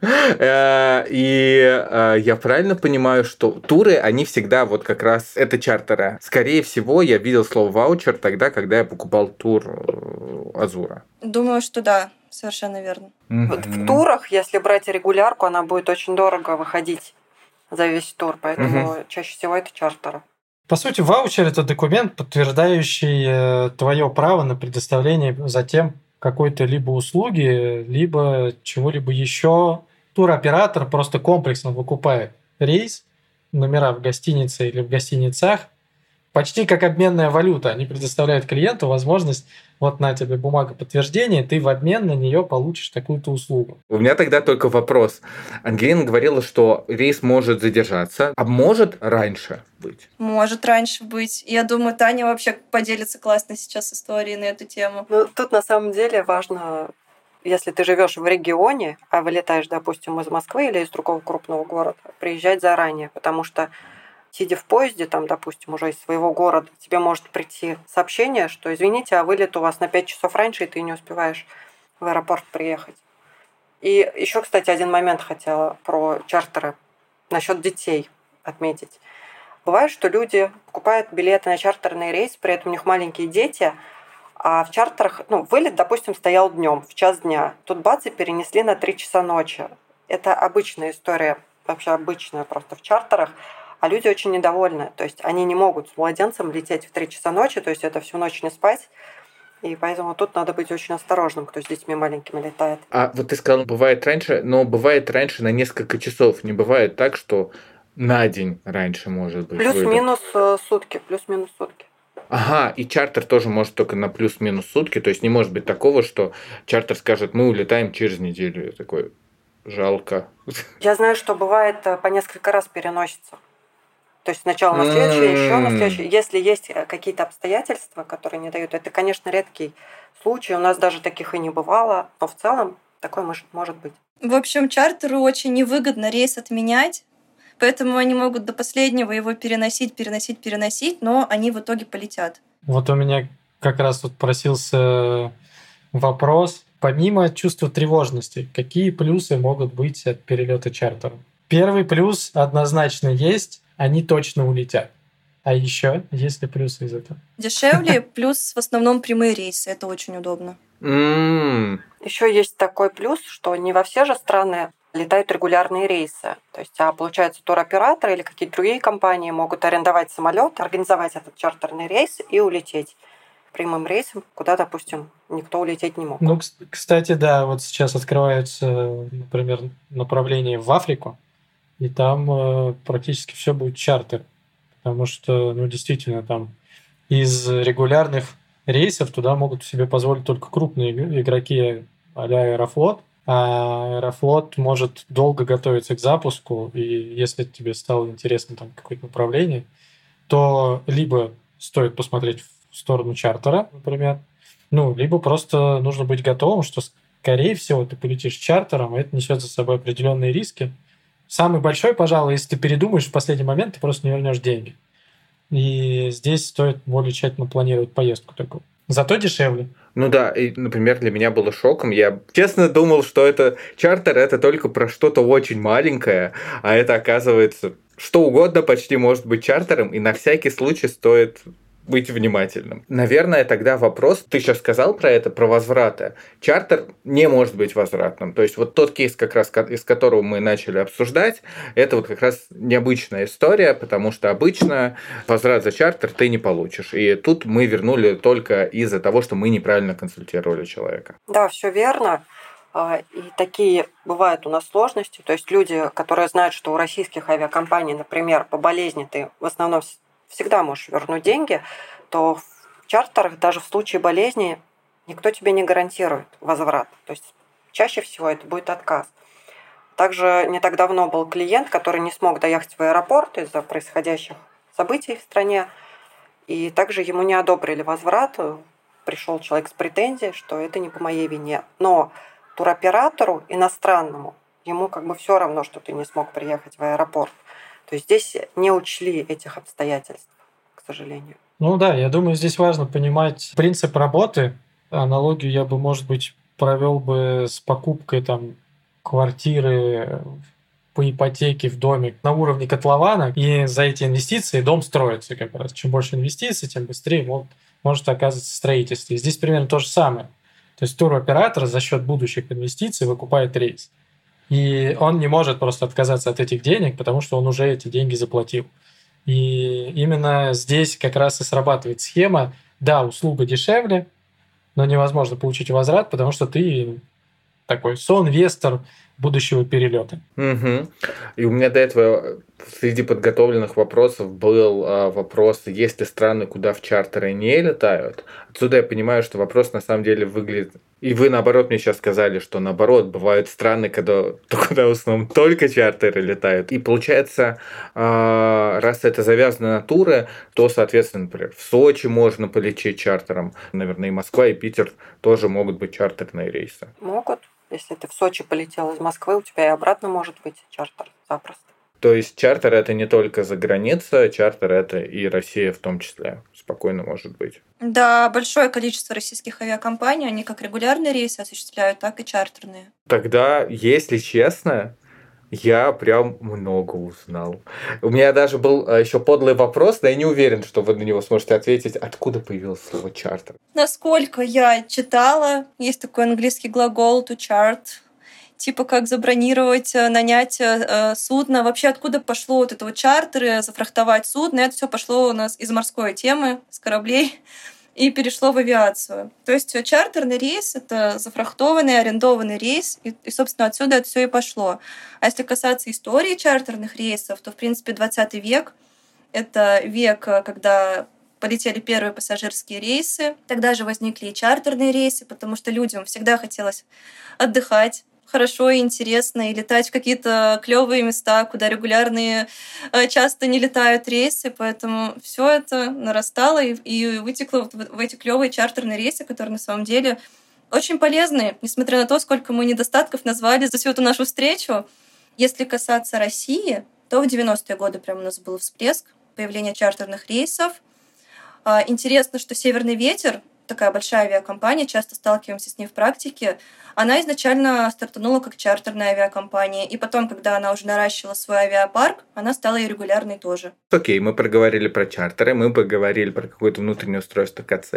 э, и э, я правильно понимаю, что туры, они всегда вот как раз это чартеры. Скорее всего, я видел слово ваучер тогда, когда я покупал тур э, Азура. Думаю, что да, совершенно верно. Вот в турах, если брать регулярку, она будет очень дорого выходить за весь тур, поэтому чаще всего это чартеры. По сути, ваучер это документ, подтверждающий э, твое право на предоставление затем какой-то либо услуги, либо чего-либо еще. Туроператор просто комплексно выкупает рейс номера в гостинице или в гостиницах почти как обменная валюта. Они предоставляют клиенту возможность вот на тебе бумага подтверждения, ты в обмен на нее получишь такую-то услугу. У меня тогда только вопрос. Ангелина говорила, что рейс может задержаться, а может раньше быть? Может раньше быть. Я думаю, Таня вообще поделится классно сейчас историей на эту тему. Ну, тут на самом деле важно если ты живешь в регионе, а вылетаешь, допустим, из Москвы или из другого крупного города, приезжать заранее, потому что сидя в поезде, там, допустим, уже из своего города, тебе может прийти сообщение, что, извините, а вылет у вас на 5 часов раньше, и ты не успеваешь в аэропорт приехать. И еще, кстати, один момент хотела про чартеры насчет детей отметить. Бывает, что люди покупают билеты на чартерный рейс, при этом у них маленькие дети, а в чартерах, ну, вылет, допустим, стоял днем, в час дня. Тут бац, и перенесли на 3 часа ночи. Это обычная история, вообще обычная просто в чартерах а люди очень недовольны. То есть они не могут с младенцем лететь в 3 часа ночи, то есть это всю ночь не спать. И поэтому тут надо быть очень осторожным, кто с детьми маленькими летает. А вот ты сказал, бывает раньше, но бывает раньше на несколько часов. Не бывает так, что на день раньше может быть. Плюс-минус э, сутки, плюс-минус сутки. Ага, и чартер тоже может только на плюс-минус сутки. То есть не может быть такого, что чартер скажет, мы улетаем через неделю. Я такой, жалко. Я знаю, что бывает э, по несколько раз переносится. То есть сначала на следующий, еще на следующий. Если есть э, какие-то обстоятельства, которые не дают, это, конечно, редкий случай. У нас даже таких и не бывало, но в целом такое может, может быть. В общем, чартеру очень невыгодно рейс отменять, поэтому они могут до последнего его переносить, переносить, переносить, но они в итоге полетят. Вот у меня как раз вот просился вопрос. Помимо чувства тревожности, какие плюсы могут быть от перелета чартером? Первый плюс однозначно есть они точно улетят. А еще есть ли плюсы из этого? Дешевле, плюс в основном прямые рейсы. Это очень удобно. Еще есть такой плюс, что не во все же страны летают регулярные рейсы. То есть, а получается, туроператоры или какие-то другие компании могут арендовать самолет, организовать этот чартерный рейс и улететь прямым рейсом, куда, допустим, никто улететь не мог. Ну, кстати, да, вот сейчас открываются, например, направления в Африку, и там э, практически все будет чартер, потому что, ну, действительно, там из регулярных рейсов туда могут себе позволить только крупные игроки а Аэрофлот, а Аэрофлот может долго готовиться к запуску, и если тебе стало интересно там какое-то направление, то либо стоит посмотреть в сторону чартера, например, ну, либо просто нужно быть готовым, что, скорее всего, ты полетишь чартером, и это несет за собой определенные риски, Самый большой, пожалуй, если ты передумаешь в последний момент, ты просто не вернешь деньги. И здесь стоит более тщательно планировать поездку такую. Зато дешевле. Ну да, и, например, для меня было шоком. Я честно думал, что это чартер это только про что-то очень маленькое, а это оказывается что угодно почти может быть чартером, и на всякий случай стоит быть внимательным. Наверное, тогда вопрос, ты сейчас сказал про это, про возвраты. Чартер не может быть возвратным. То есть вот тот кейс, как раз из которого мы начали обсуждать, это вот как раз необычная история, потому что обычно возврат за чартер ты не получишь. И тут мы вернули только из-за того, что мы неправильно консультировали человека. Да, все верно. А, и такие бывают у нас сложности. То есть люди, которые знают, что у российских авиакомпаний, например, по болезни ты в основном всегда можешь вернуть деньги, то в чартерах даже в случае болезни никто тебе не гарантирует возврат. То есть чаще всего это будет отказ. Также не так давно был клиент, который не смог доехать в аэропорт из-за происходящих событий в стране. И также ему не одобрили возврат. Пришел человек с претензией, что это не по моей вине. Но туроператору иностранному ему как бы все равно, что ты не смог приехать в аэропорт. То есть здесь не учли этих обстоятельств, к сожалению. Ну да, я думаю, здесь важно понимать принцип работы. Аналогию я бы, может быть, провел бы с покупкой там квартиры по ипотеке в доме на уровне котлована, и за эти инвестиции дом строится как раз. Чем больше инвестиций, тем быстрее может, может оказываться строительство. И здесь примерно то же самое. То есть туроператор за счет будущих инвестиций выкупает рейс. И он не может просто отказаться от этих денег, потому что он уже эти деньги заплатил. И именно здесь как раз и срабатывает схема. Да, услуга дешевле, но невозможно получить возврат, потому что ты такой соинвестор будущего перелета. Угу. И у меня до этого среди подготовленных вопросов был а, вопрос, есть ли страны, куда в чартеры не летают. Отсюда я понимаю, что вопрос на самом деле выглядит... И вы, наоборот, мне сейчас сказали, что наоборот, бывают страны, когда, куда в основном только чартеры летают. И получается, а, раз это завязано на туры, то, соответственно, например, в Сочи можно полететь чартером. Наверное, и Москва, и Питер тоже могут быть чартерные рейсы. Могут. Если ты в Сочи полетел из Москвы, у тебя и обратно может быть чартер запросто. То есть чартер это не только за граница, чартер это и Россия в том числе. Спокойно может быть. Да, большое количество российских авиакомпаний, они как регулярные рейсы осуществляют, так и чартерные. Тогда, если честно, я прям много узнал. У меня даже был а, еще подлый вопрос, но я не уверен, что вы на него сможете ответить. Откуда появилось слово чартер? Насколько я читала, есть такой английский глагол to chart, типа как забронировать, э, нанять э, э, судно. Вообще откуда пошло вот это вот чартеры, зафрахтовать судно? Это все пошло у нас из морской темы, с кораблей и перешло в авиацию. То есть чартерный рейс — это зафрахтованный, арендованный рейс, и, и собственно, отсюда это все и пошло. А если касаться истории чартерных рейсов, то, в принципе, 20 век — это век, когда полетели первые пассажирские рейсы. Тогда же возникли и чартерные рейсы, потому что людям всегда хотелось отдыхать, хорошо и интересно, и летать в какие-то клевые места, куда регулярные э, часто не летают рейсы, поэтому все это нарастало и, вытекло в, эти клевые чартерные рейсы, которые на самом деле очень полезны, несмотря на то, сколько мы недостатков назвали за всю эту нашу встречу. Если касаться России, то в 90-е годы прям у нас был всплеск появления чартерных рейсов. А, интересно, что «Северный ветер» такая большая авиакомпания, часто сталкиваемся с ней в практике, она изначально стартанула как чартерная авиакомпания, и потом, когда она уже наращивала свой авиапарк, она стала и регулярной тоже. Окей, мы проговорили про чартеры, мы поговорили про какое-то внутреннее устройство КЦ.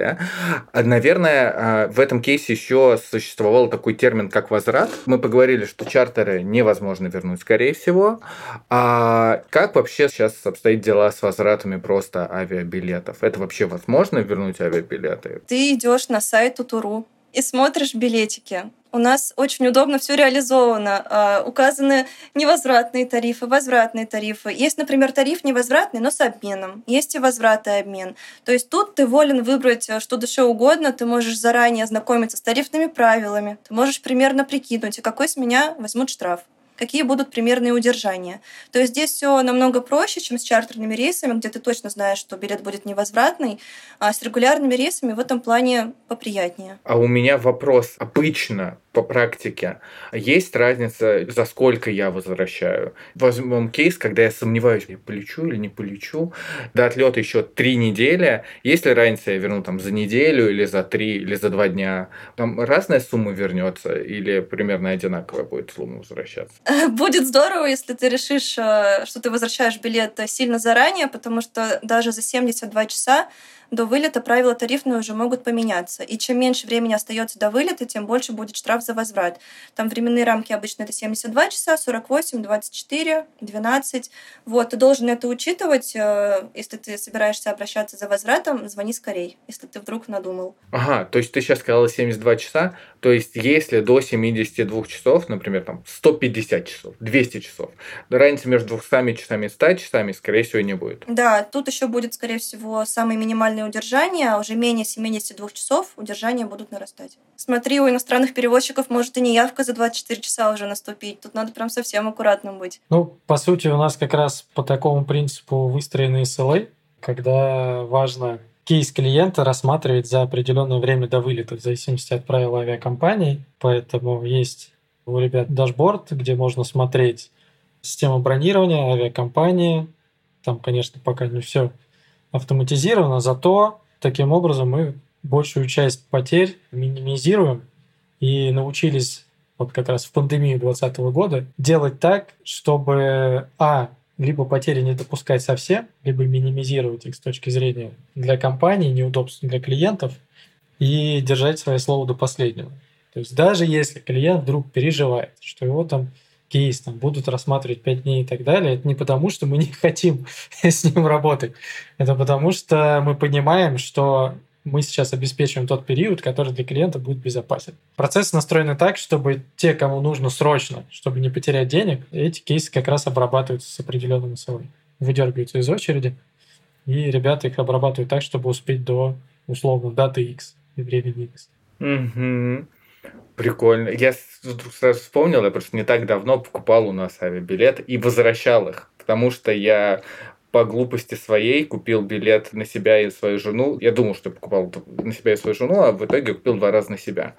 А, наверное, а, в этом кейсе еще существовал такой термин, как возврат. Мы поговорили, что чартеры невозможно вернуть, скорее всего. А как вообще сейчас обстоят дела с возвратами просто авиабилетов? Это вообще возможно вернуть авиабилеты? Ты идешь на сайт Утуру и смотришь билетики. У нас очень удобно все реализовано. А, указаны невозвратные тарифы, возвратные тарифы. Есть, например, тариф невозвратный, но с обменом. Есть и возврат и обмен. То есть тут ты волен выбрать э, что душе угодно. Ты можешь заранее ознакомиться с тарифными правилами. Ты можешь примерно прикинуть, какой с меня возьмут штраф какие будут примерные удержания. То есть здесь все намного проще, чем с чартерными рейсами, где ты точно знаешь, что билет будет невозвратный, а с регулярными рейсами в этом плане поприятнее. А у меня вопрос. Обычно по практике. Есть разница, за сколько я возвращаю. Возьмем кейс, когда я сомневаюсь, я полечу или не полечу. До отлета еще три недели. Есть ли разница, я верну там за неделю или за три, или за два дня? Там разная сумма вернется или примерно одинаковая будет сумма возвращаться? Будет здорово, если ты решишь, э, что ты возвращаешь билет сильно заранее, потому что даже за 72 часа до вылета правила тарифные уже могут поменяться. И чем меньше времени остается до вылета, тем больше будет штраф за возврат. Там временные рамки обычно это 72 часа, 48, 24, 12. Вот, ты должен это учитывать. Э, если ты собираешься обращаться за возвратом, звони скорей, если ты вдруг надумал. Ага, то есть ты сейчас сказала 72 часа, то есть если до 72 часов, например, там 150 часов, 200 часов, разницы между 200 часами и 100 часами, скорее всего, не будет. Да, тут еще будет, скорее всего, самый минимальный длительное удержание, а уже менее 72 часов удержания будут нарастать. Смотри, у иностранных перевозчиков может и неявка за 24 часа уже наступить. Тут надо прям совсем аккуратным быть. Ну, по сути, у нас как раз по такому принципу выстроены SLA, когда важно кейс клиента рассматривать за определенное время до вылета, в зависимости от правил авиакомпании. Поэтому есть у ребят дашборд, где можно смотреть систему бронирования, авиакомпании. Там, конечно, пока не все автоматизировано, зато таким образом мы большую часть потерь минимизируем и научились вот как раз в пандемию 2020 года делать так, чтобы, а, либо потери не допускать совсем, либо минимизировать их с точки зрения для компании, неудобств для клиентов, и держать свое слово до последнего. То есть даже если клиент вдруг переживает, что его там кейс там, будут рассматривать 5 дней и так далее, это не потому, что мы не хотим с ним работать. Это потому, что мы понимаем, что мы сейчас обеспечиваем тот период, который для клиента будет безопасен. Процессы настроены так, чтобы те, кому нужно срочно, чтобы не потерять денег, эти кейсы как раз обрабатываются с определенным SLA. Выдергиваются из очереди, и ребята их обрабатывают так, чтобы успеть до, условно, даты X и времени X. Угу. Прикольно. Я вдруг сразу вспомнил, я просто не так давно покупал у нас авиабилет и возвращал их, потому что я по глупости своей купил билет на себя и свою жену. Я думал, что я покупал на себя и свою жену, а в итоге купил два раза на себя.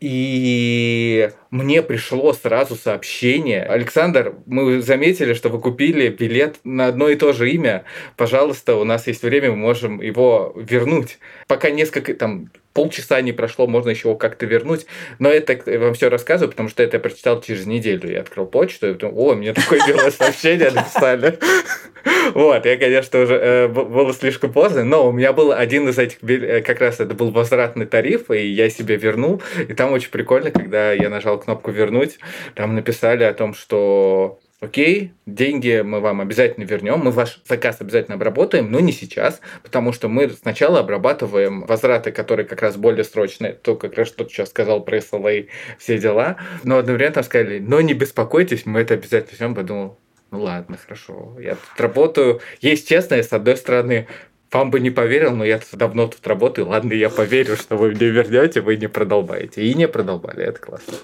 И мне пришло сразу сообщение. Александр, мы заметили, что вы купили билет на одно и то же имя. Пожалуйста, у нас есть время, мы можем его вернуть. Пока несколько там полчаса не прошло, можно еще его как-то вернуть. Но это я вам все рассказываю, потому что это я прочитал через неделю. Я открыл почту и думал, о, мне такое белое сообщение написали. Вот, я, конечно, уже э, было слишком поздно, но у меня был один из этих, э, как раз это был возвратный тариф, и я себе вернул. И там очень прикольно, когда я нажал кнопку «Вернуть», там написали о том, что окей, деньги мы вам обязательно вернем, мы ваш заказ обязательно обработаем, но не сейчас, потому что мы сначала обрабатываем возвраты, которые как раз более срочные, то как раз что ты сейчас сказал про SLA, все дела, но одновременно сказали, но не беспокойтесь, мы это обязательно возьмем, подумал, ну ладно, хорошо, я тут работаю, есть честно, с одной стороны, вам бы не поверил, но я давно тут работаю. Ладно, я поверю, что вы мне вернете, вы не продолбаете. И не продолбали, это классно.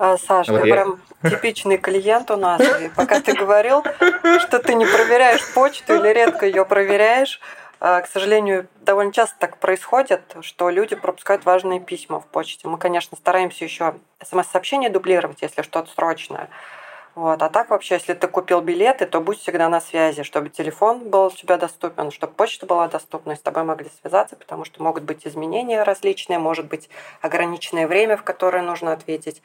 А, Саша, вот ты я... прям типичный клиент у нас. И пока ты говорил, что ты не проверяешь почту или редко ее проверяешь, а, к сожалению, довольно часто так происходит, что люди пропускают важные письма в почте. Мы, конечно, стараемся еще смс-сообщения дублировать, если что-то срочное. Вот. А так вообще, если ты купил билеты, то будь всегда на связи, чтобы телефон был у тебя доступен, чтобы почта была доступна, и с тобой могли связаться, потому что могут быть изменения различные, может быть ограниченное время, в которое нужно ответить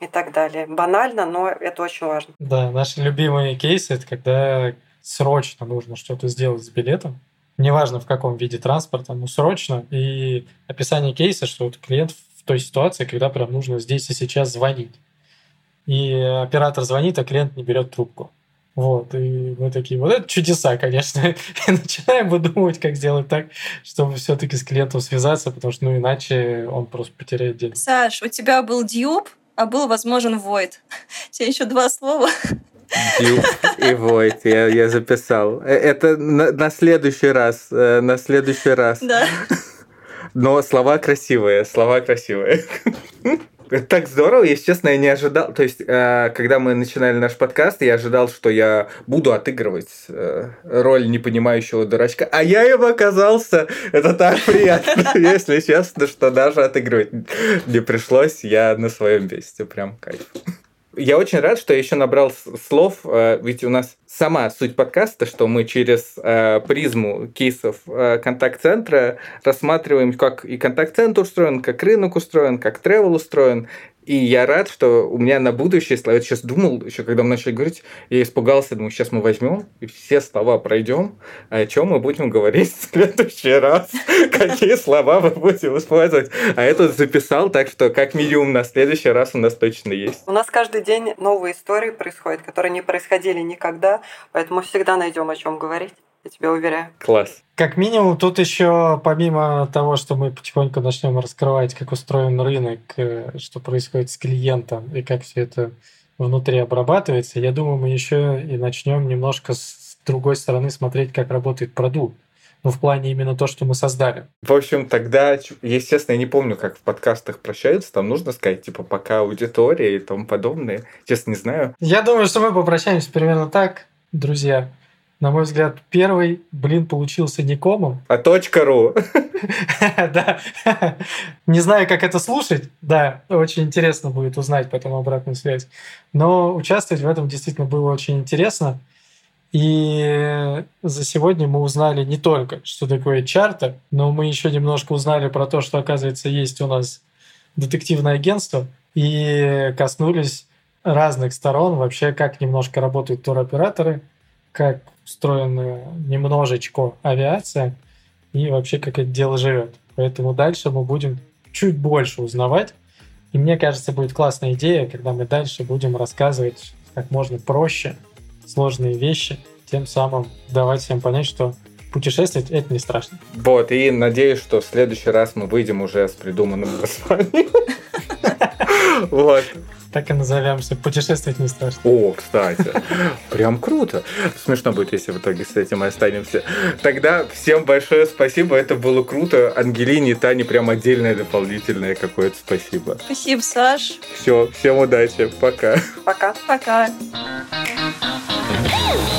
и так далее. Банально, но это очень важно. Да, наши любимые кейсы — это когда срочно нужно что-то сделать с билетом, неважно в каком виде транспорта, но срочно, и описание кейса, что вот клиент в той ситуации, когда прям нужно здесь и сейчас звонить и оператор звонит, а клиент не берет трубку. Вот, и мы такие, вот это чудеса, конечно. И начинаем выдумывать, как сделать так, чтобы все-таки с клиентом связаться, потому что, ну, иначе он просто потеряет деньги. Саш, у тебя был дьюб, а был возможен void. У тебя еще два слова. Дюб и Void, я, я записал. Э, это на, на следующий раз, э, на следующий раз. Да. Но слова красивые, слова красивые. Это так здорово, если честно, я не ожидал. То есть, э, когда мы начинали наш подкаст, я ожидал, что я буду отыгрывать э, роль непонимающего дурачка, а я им оказался. Это так приятно, если честно, что даже отыгрывать не пришлось. Я на своем месте, прям кайф. Я очень рад, что я еще набрал слов, э, ведь у нас сама суть подкаста, что мы через э, призму кейсов э, контакт-центра рассматриваем, как и контакт-центр устроен, как рынок устроен, как тревел устроен, и я рад, что у меня на будущее, я сейчас думал, еще когда мы начали говорить, я испугался, думаю, сейчас мы возьмем и все слова пройдем, о чем мы будем говорить в следующий раз, какие слова мы будем использовать. А это записал, так что как минимум на следующий раз у нас точно есть. У нас каждый день новые истории происходят, которые не происходили никогда, поэтому всегда найдем о чем говорить я тебе уверяю. Класс. Как минимум, тут еще помимо того, что мы потихоньку начнем раскрывать, как устроен рынок, э, что происходит с клиентом и как все это внутри обрабатывается, я думаю, мы еще и начнем немножко с другой стороны смотреть, как работает продукт. Ну, в плане именно то, что мы создали. В общем, тогда, естественно, я не помню, как в подкастах прощаются. Там нужно сказать, типа, пока аудитория и тому подобное. Честно, не знаю. Я думаю, что мы попрощаемся примерно так, друзья. На мой взгляд, первый, блин, получился не комом. А точка ру. Да. Не знаю, как это слушать. Да, очень интересно будет узнать потом обратную связь. Но участвовать в этом действительно было очень интересно. И за сегодня мы узнали не только, что такое чарта, но мы еще немножко узнали про то, что, оказывается, есть у нас детективное агентство, и коснулись разных сторон, вообще, как немножко работают туроператоры, как устроена немножечко авиация и вообще как это дело живет. Поэтому дальше мы будем чуть больше узнавать. И мне кажется, будет классная идея, когда мы дальше будем рассказывать как можно проще сложные вещи, тем самым давать всем понять, что путешествовать это не страшно. Вот, и надеюсь, что в следующий раз мы выйдем уже с придуманным названием. Вот. Так и назовемся. Путешествовать не страшно. О, кстати, прям круто. Смешно будет, если в итоге с этим и останемся. Тогда всем большое спасибо, это было круто. Ангелине и Тане прям отдельное дополнительное какое-то спасибо. Спасибо, Саш. Все, всем удачи, пока. Пока. Пока. Thank